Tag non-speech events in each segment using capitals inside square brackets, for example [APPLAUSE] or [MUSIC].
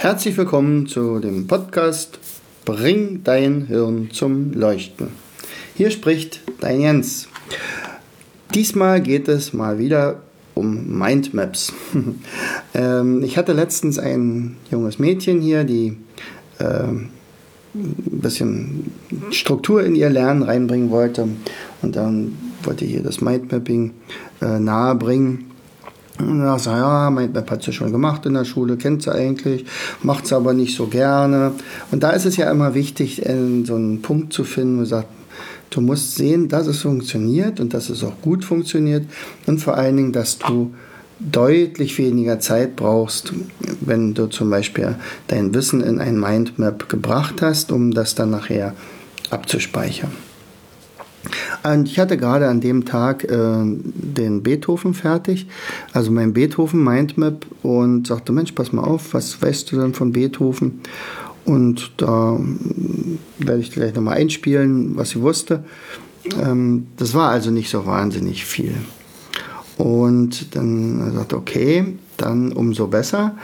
Herzlich willkommen zu dem Podcast Bring dein Hirn zum Leuchten. Hier spricht dein Jens. Diesmal geht es mal wieder um Mindmaps. [LAUGHS] ähm, ich hatte letztens ein junges Mädchen hier, die äh, ein bisschen Struktur in ihr Lernen reinbringen wollte und dann wollte ich ihr das Mindmapping äh, nahebringen. Und dann sagt ja, mein Map hat sie schon gemacht in der Schule, kennt sie eigentlich, macht sie aber nicht so gerne. Und da ist es ja immer wichtig, so einen Punkt zu finden, wo sagt, du musst sehen, dass es funktioniert und dass es auch gut funktioniert und vor allen Dingen, dass du deutlich weniger Zeit brauchst, wenn du zum Beispiel dein Wissen in ein Mindmap gebracht hast, um das dann nachher abzuspeichern. Und ich hatte gerade an dem Tag äh, den Beethoven fertig, also mein Beethoven Mindmap und sagte, Mensch, pass mal auf, was weißt du denn von Beethoven? Und da hm, werde ich gleich nochmal einspielen, was sie wusste. Ähm, das war also nicht so wahnsinnig viel. Und dann sagte okay, dann umso besser.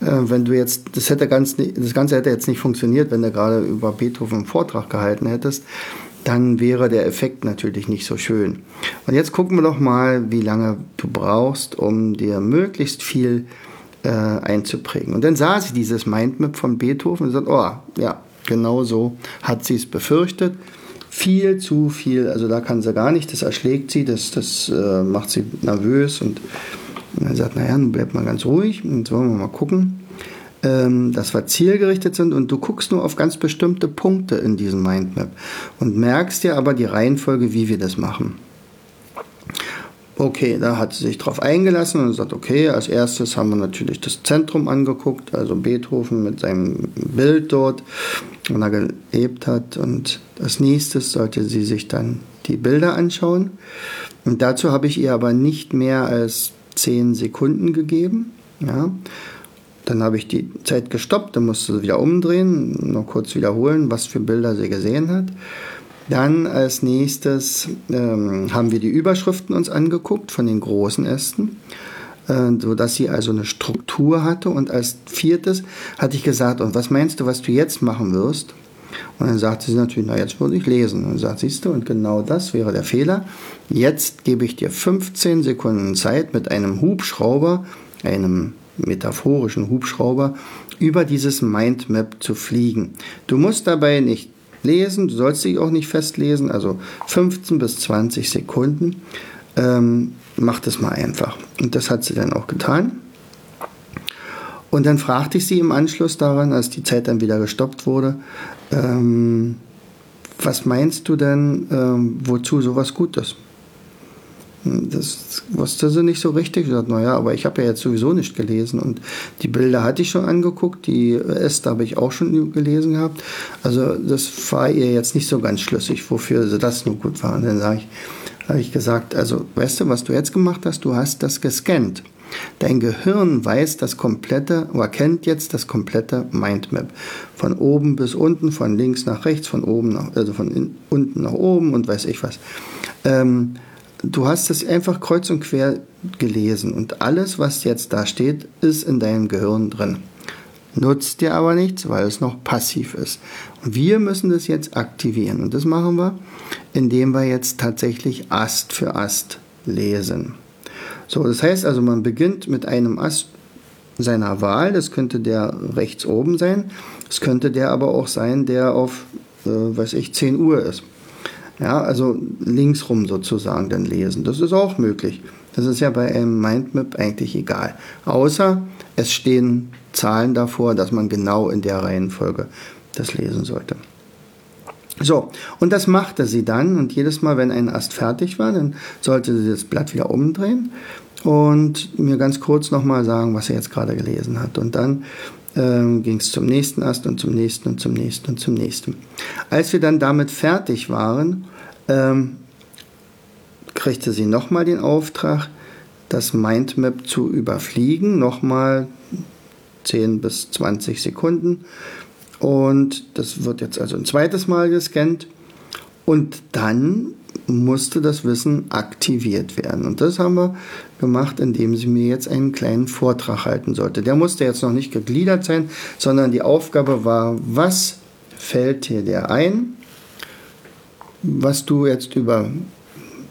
Äh, wenn du jetzt, das hätte ganz, das Ganze hätte jetzt nicht funktioniert, wenn du gerade über Beethoven einen Vortrag gehalten hättest dann wäre der Effekt natürlich nicht so schön. Und jetzt gucken wir doch mal, wie lange du brauchst, um dir möglichst viel äh, einzuprägen. Und dann sah sie dieses Mindmap von Beethoven und sagt, oh, ja, genau so hat sie es befürchtet. Viel zu viel, also da kann sie gar nicht, das erschlägt sie, das, das äh, macht sie nervös und, dann sagt, naja, nun bleibt mal ganz ruhig und wollen wir mal gucken ähm, dass wir zielgerichtet sind und du guckst nur auf ganz bestimmte Punkte in diesem Mindmap und merkst dir aber die Reihenfolge, wie wir das machen. Okay, da hat sie sich drauf eingelassen und sagt, okay, als erstes haben wir natürlich das Zentrum angeguckt, also Beethoven mit seinem Bild dort, wo er gelebt hat. Und als nächstes sollte sie sich dann die Bilder anschauen. Und dazu habe ich ihr aber nicht mehr als 10 Sekunden gegeben. Ja. Dann habe ich die Zeit gestoppt, dann musste sie wieder umdrehen, noch kurz wiederholen, was für Bilder sie gesehen hat. Dann als nächstes ähm, haben wir die Überschriften uns angeguckt von den großen Ästen, äh, sodass sie also eine Struktur hatte. Und als viertes hatte ich gesagt, und was meinst du, was du jetzt machen wirst? Und dann sagte sie natürlich, na jetzt würde ich lesen. Und sagt, siehst du, und genau das wäre der Fehler. Jetzt gebe ich dir 15 Sekunden Zeit mit einem Hubschrauber, einem metaphorischen Hubschrauber über dieses Mindmap zu fliegen. Du musst dabei nicht lesen, du sollst dich auch nicht festlesen, also 15 bis 20 Sekunden. Ähm, mach das mal einfach. Und das hat sie dann auch getan. Und dann fragte ich sie im Anschluss daran, als die Zeit dann wieder gestoppt wurde, ähm, was meinst du denn, ähm, wozu sowas gut ist? Das wusste sie nicht so richtig. Sie hat, naja, aber ich habe ja jetzt sowieso nicht gelesen. Und die Bilder hatte ich schon angeguckt, die Äste habe ich auch schon gelesen gehabt. Also das war ihr jetzt nicht so ganz schlüssig, wofür sie das nur gut war. Und dann habe ich, hab ich gesagt, also weißt du, was du jetzt gemacht hast? Du hast das gescannt. Dein Gehirn weiß das komplette, oder kennt jetzt das komplette Mindmap. Von oben bis unten, von links nach rechts, von oben nach, also von in, unten nach oben und weiß ich was. Ähm, du hast es einfach kreuz und quer gelesen und alles, was jetzt da steht, ist in deinem Gehirn drin. Nutzt dir aber nichts, weil es noch passiv ist. Und wir müssen das jetzt aktivieren. Und das machen wir, indem wir jetzt tatsächlich Ast für Ast lesen. So, das heißt also, man beginnt mit einem Ast seiner Wahl. Das könnte der rechts oben sein. Es könnte der aber auch sein, der auf, äh, weiß ich, 10 Uhr ist. Ja, also linksrum sozusagen dann lesen. Das ist auch möglich. Das ist ja bei einem Mindmap eigentlich egal. Außer es stehen Zahlen davor, dass man genau in der Reihenfolge das lesen sollte. So, und das machte sie dann. Und jedes Mal, wenn ein Ast fertig war, dann sollte sie das Blatt wieder umdrehen und mir ganz kurz nochmal sagen, was sie jetzt gerade gelesen hat. Und dann ähm, ging es zum nächsten Ast und zum nächsten und zum nächsten und zum nächsten. Als wir dann damit fertig waren, ähm, kriegte sie nochmal den Auftrag, das Mindmap zu überfliegen, nochmal 10 bis 20 Sekunden. Und das wird jetzt also ein zweites Mal gescannt. Und dann musste das Wissen aktiviert werden. Und das haben wir gemacht, indem sie mir jetzt einen kleinen Vortrag halten sollte. Der musste jetzt noch nicht gegliedert sein, sondern die Aufgabe war, was fällt dir der ein, was du jetzt über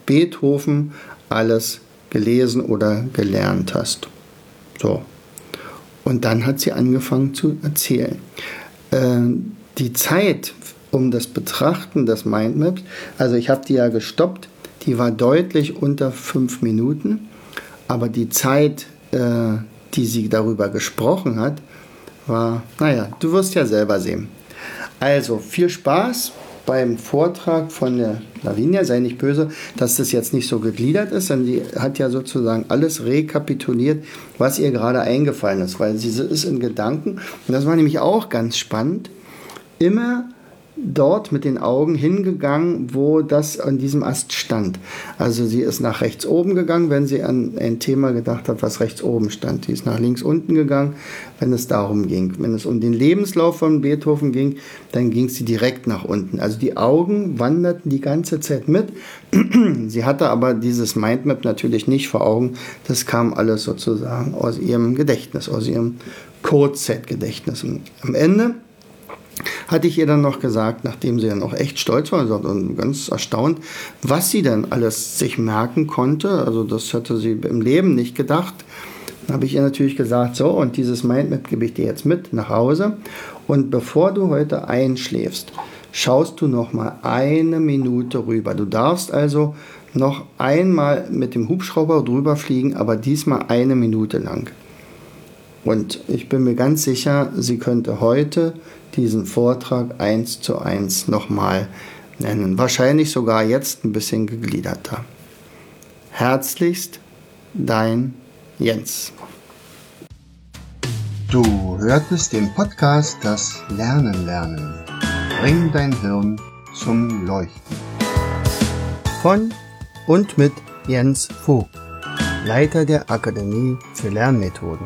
Beethoven alles gelesen oder gelernt hast. So. Und dann hat sie angefangen zu erzählen. Äh, die Zeit um das Betrachten des Mindmaps. Also ich habe die ja gestoppt, die war deutlich unter fünf Minuten, aber die Zeit, äh, die sie darüber gesprochen hat, war, naja, du wirst ja selber sehen. Also viel Spaß beim Vortrag von der Lavinia, sei nicht böse, dass das jetzt nicht so gegliedert ist, denn sie hat ja sozusagen alles rekapituliert, was ihr gerade eingefallen ist, weil sie ist in Gedanken, und das war nämlich auch ganz spannend, immer dort mit den Augen hingegangen, wo das an diesem Ast stand. Also sie ist nach rechts oben gegangen, wenn sie an ein Thema gedacht hat, was rechts oben stand. Sie ist nach links unten gegangen, wenn es darum ging. Wenn es um den Lebenslauf von Beethoven ging, dann ging sie direkt nach unten. Also die Augen wanderten die ganze Zeit mit. [CLEARS THROAT] sie hatte aber dieses Mindmap natürlich nicht vor Augen. Das kam alles sozusagen aus ihrem Gedächtnis, aus ihrem Code-Set-Gedächtnis. Am Ende hatte ich ihr dann noch gesagt, nachdem sie dann auch echt stolz war und ganz erstaunt, was sie dann alles sich merken konnte. Also das hatte sie im Leben nicht gedacht. Dann habe ich ihr natürlich gesagt, so, und dieses Mindmap gebe ich dir jetzt mit nach Hause. Und bevor du heute einschläfst, schaust du noch mal eine Minute rüber. Du darfst also noch einmal mit dem Hubschrauber drüber fliegen, aber diesmal eine Minute lang. Und ich bin mir ganz sicher, sie könnte heute diesen Vortrag eins zu eins nochmal nennen. Wahrscheinlich sogar jetzt ein bisschen gegliederter. Herzlichst dein Jens. Du hörtest den Podcast Das Lernen lernen. Bring dein Hirn zum Leuchten. Von und mit Jens Vogt, Leiter der Akademie für Lernmethoden.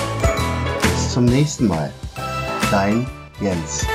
zum nächsten Mal. Dein Jens.